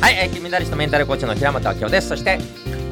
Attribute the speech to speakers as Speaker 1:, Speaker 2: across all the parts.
Speaker 1: はい、えー、金メダリストメンタルコーチの平本明夫です。そして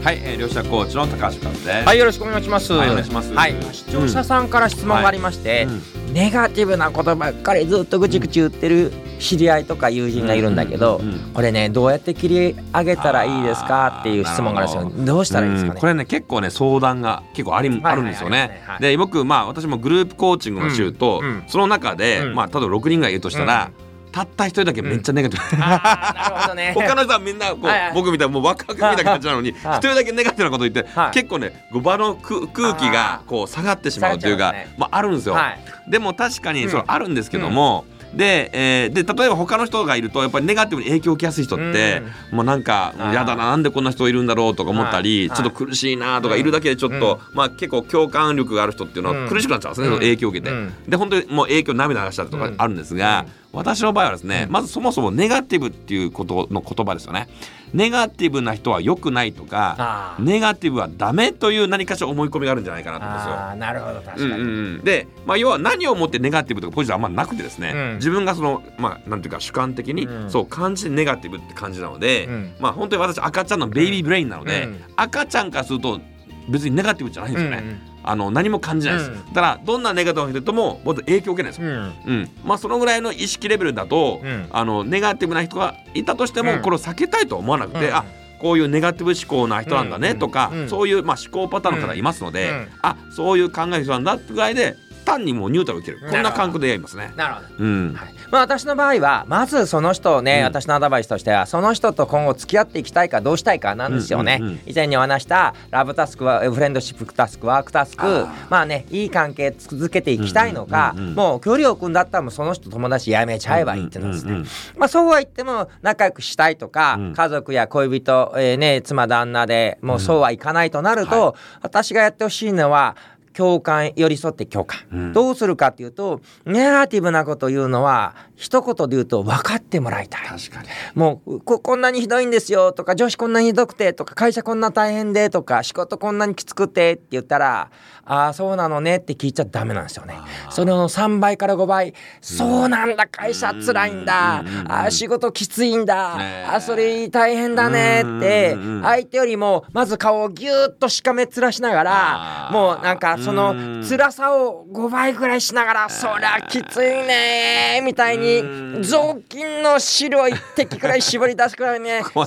Speaker 2: はい、えー、両者コーチの高橋和です。
Speaker 1: はいよろしくお願いします。
Speaker 2: はいお願いします。
Speaker 1: はい視聴者さんから質問がありまして、ネガティブなことばっかりずっとぐちぐち言ってる知り合いとか友人がいるんだけど、
Speaker 2: うんうんうん
Speaker 1: これねどうやって切り上げたらいいですか？っていう質問があるんですよ。ど。うしたらいいですかね？
Speaker 2: うん。これね結構ね相談が結構あり、
Speaker 1: はい
Speaker 2: あるんですよね。
Speaker 1: はい
Speaker 2: で僕まあ私もグループコーチングの週と、
Speaker 1: うん。うん。
Speaker 2: その中で、
Speaker 1: うん。
Speaker 2: まあ例えば6人がいるとしたら、たった一人だけめっちゃネガティブ、
Speaker 1: あーなるほどね。
Speaker 2: 他の人はみんなこう、
Speaker 1: はいはい。
Speaker 2: 僕みたいなもう若くみたいな感じなのに一
Speaker 1: はい。
Speaker 2: 人だけネガティブなこと言って、
Speaker 1: はい。
Speaker 2: 結構ね場の空空気がこう下がってしまうというか
Speaker 1: ね。
Speaker 2: まああるんですよ。
Speaker 1: はい。
Speaker 2: でも確かにそれ
Speaker 1: うん
Speaker 2: あるんですけども、で,、えーで例えば他の人がいるとやっぱりネガティブに影響を受けやすい人って、もうなんか嫌だななんでこんな人いるんだろうとか思ったり、
Speaker 1: はい。
Speaker 2: ちょっと苦しいなとかいるだけでちょっと、まあ結構共感力がある人っていうの
Speaker 1: うん
Speaker 2: は苦しくなっちゃうんですね、
Speaker 1: うん。
Speaker 2: その影響を受けて、
Speaker 1: うん。
Speaker 2: で本当にもう影響涙流したりとかあるんですが、私の場合はですね、まずそもそもネガティブっていうことの言葉ですよね。ネガティブな人は良くないとかネガティブはダメという何かしら思い込みがあるんじゃないかなと思うんですよ。
Speaker 1: あーなるほど確かに、
Speaker 2: うんうんうん、で、まあ、要は何をもってネガティブとかポジティブはあんまなくてですね、
Speaker 1: うん。
Speaker 2: 自分がそのまあなんていうか主観的に
Speaker 1: うん。
Speaker 2: そう感じてネガティブって感じなので、
Speaker 1: うん。
Speaker 2: まあ本当に私赤ちゃんの baby brain なので、
Speaker 1: うん。
Speaker 2: 赤ちゃんからすると別にネガティブじゃないんですよね、あの何も感じないです、
Speaker 1: うん。
Speaker 2: だからどんなネガティブな人とも僕影響を受けないんですよ、
Speaker 1: うん。
Speaker 2: うん。まあそのぐらいの意識レベルだと、
Speaker 1: うん。
Speaker 2: あのネガティブな人がいたとしても、
Speaker 1: うん。
Speaker 2: これを避けたいとは思わなくて、
Speaker 1: うん。
Speaker 2: あこういうネガティブ思考な人なんだね
Speaker 1: うん
Speaker 2: とか、
Speaker 1: うん。
Speaker 2: そういう、まあ、思考パターンの方いますので、
Speaker 1: うん。
Speaker 2: あそういう考える人なんだってぐらいで単にもうニュートラルを受ける。こんな感覚でやりますね。
Speaker 1: なるほど。
Speaker 2: うん。
Speaker 1: はいまあ、私の場合はまずその人をね、
Speaker 2: うん。
Speaker 1: 私のアドバイスとしてはその人と今後付き合っていきたいかどうしたいかなんですよね、
Speaker 2: うんうんうん。
Speaker 1: 以前にお話したラブタスクはフレンドシップタスクワークタスク
Speaker 2: あ。
Speaker 1: まあねいい関係続けていきたいのか、
Speaker 2: うんうんうんうん。
Speaker 1: もう距離を置くんだったらもうその人友達やめちゃえばいいっていうのですね、
Speaker 2: うんうんうん。
Speaker 1: まあ、そうは言っても仲良くしたいとか、
Speaker 2: うん。
Speaker 1: 家族や恋人、えーね、妻旦那でもうそうはいかないとなると、私がやってほしいのは共感寄り添って共感、
Speaker 2: うん。
Speaker 1: どうするかっていうとネガティブなこと言うのは一言で言うと分かってもらいたい。
Speaker 2: 確かに。
Speaker 1: もうここんなにひどいんですよとか女子こんなにひどくてとか会社こんな大変でとか仕事こんなにきつくてって言ったらああそうなのねって聞いちゃダメなんですよね。それの3倍から5倍そうなんだ会社つらいんだ
Speaker 2: うん
Speaker 1: あー仕事きついんだあーそれ大変だねって相手よりもまず顔をギューッとしかめつらしながらもうなんかその
Speaker 2: うん。
Speaker 1: 辛さを5倍ぐらいしながらそりゃきついねみたいに
Speaker 2: うん。
Speaker 1: 雑巾の汁を一滴くらい絞り出すくらいね そ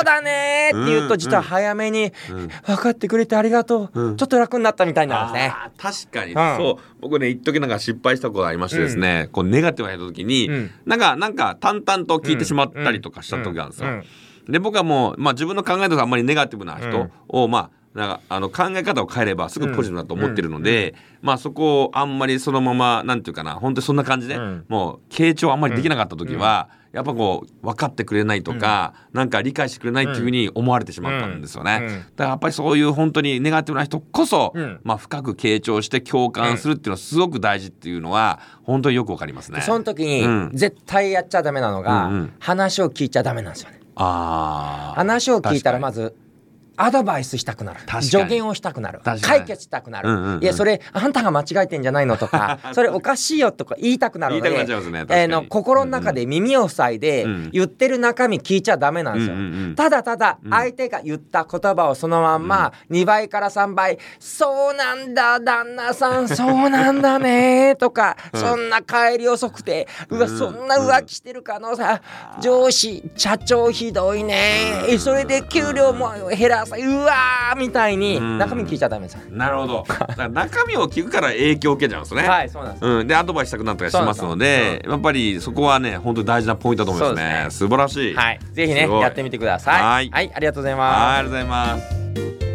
Speaker 1: うだねって言うと実は早めに分かってくれてありがとうちょっと楽になったみたいになるんですね。
Speaker 2: 確かに、
Speaker 1: うん。
Speaker 2: そう。僕ね一時なんか失敗したことがありましてですね、こうネガティブな時に、
Speaker 1: うん。
Speaker 2: なんかなんか淡々と聞いてしまったりとかした時があるんですよ。
Speaker 1: うん。
Speaker 2: で僕はもう、まあ、自分の考えとかあんまりネガティブな人を、まあなんかあの考え方を変えればすぐポジティブだと思ってるので、まあそこをあんまりそのままなんていうかな本当にそんな感じで、
Speaker 1: うん。
Speaker 2: もう傾聴あんまりできなかった時は、やっぱこう分かってくれないとか、なんか理解してくれないっていうふうに思われてしまったんですよね。
Speaker 1: うん。うん。
Speaker 2: だからやっぱりそういう本当にネガティブな人こそ、
Speaker 1: うん。
Speaker 2: まあ深く傾聴して共感するっていうのはすごく大事っていうのは本当によくわかりますね。
Speaker 1: その時に
Speaker 2: うん。
Speaker 1: 絶対やっちゃダメなのが、
Speaker 2: うんうん
Speaker 1: 話を聞いちゃダメなんですよね。
Speaker 2: あー。
Speaker 1: 話を聞いたらま
Speaker 2: ず
Speaker 1: ずアドバイスしたくなる。助言をしたくなる。解決したくなる、
Speaker 2: うんうんうん。
Speaker 1: いやそれあんたが間違えてんじゃないのとか それおかしいよとか言いたくなるので
Speaker 2: ね
Speaker 1: えーの心の中で耳を塞いで
Speaker 2: うん。
Speaker 1: 言ってる中身聞いちゃダメなんですよ、
Speaker 2: うんうんうん。
Speaker 1: ただただ相手が言った言葉をそのまんま2倍から3倍「そうなんだ旦那さん そうなんだね」とか、そんな帰り遅くてうわそんな浮気してる可能性上司社長ひどいね。えそれで給料も減らさうわーみたいに
Speaker 2: うん。
Speaker 1: 中身聞いちゃダメですよ。
Speaker 2: なるほど。中身を聞くから影響を受けちゃうんですね。
Speaker 1: はいそうなんです。
Speaker 2: うん、でアドバイスしたくなったりしますのでやっぱりそこはね本当に大事なポイントだと思いますね。
Speaker 1: そう
Speaker 2: 素晴らしい。
Speaker 1: はい、ぜひねやってみてください。
Speaker 2: はい。
Speaker 1: はい、ありがとうござ
Speaker 2: い
Speaker 1: ます。
Speaker 2: ありがとうございます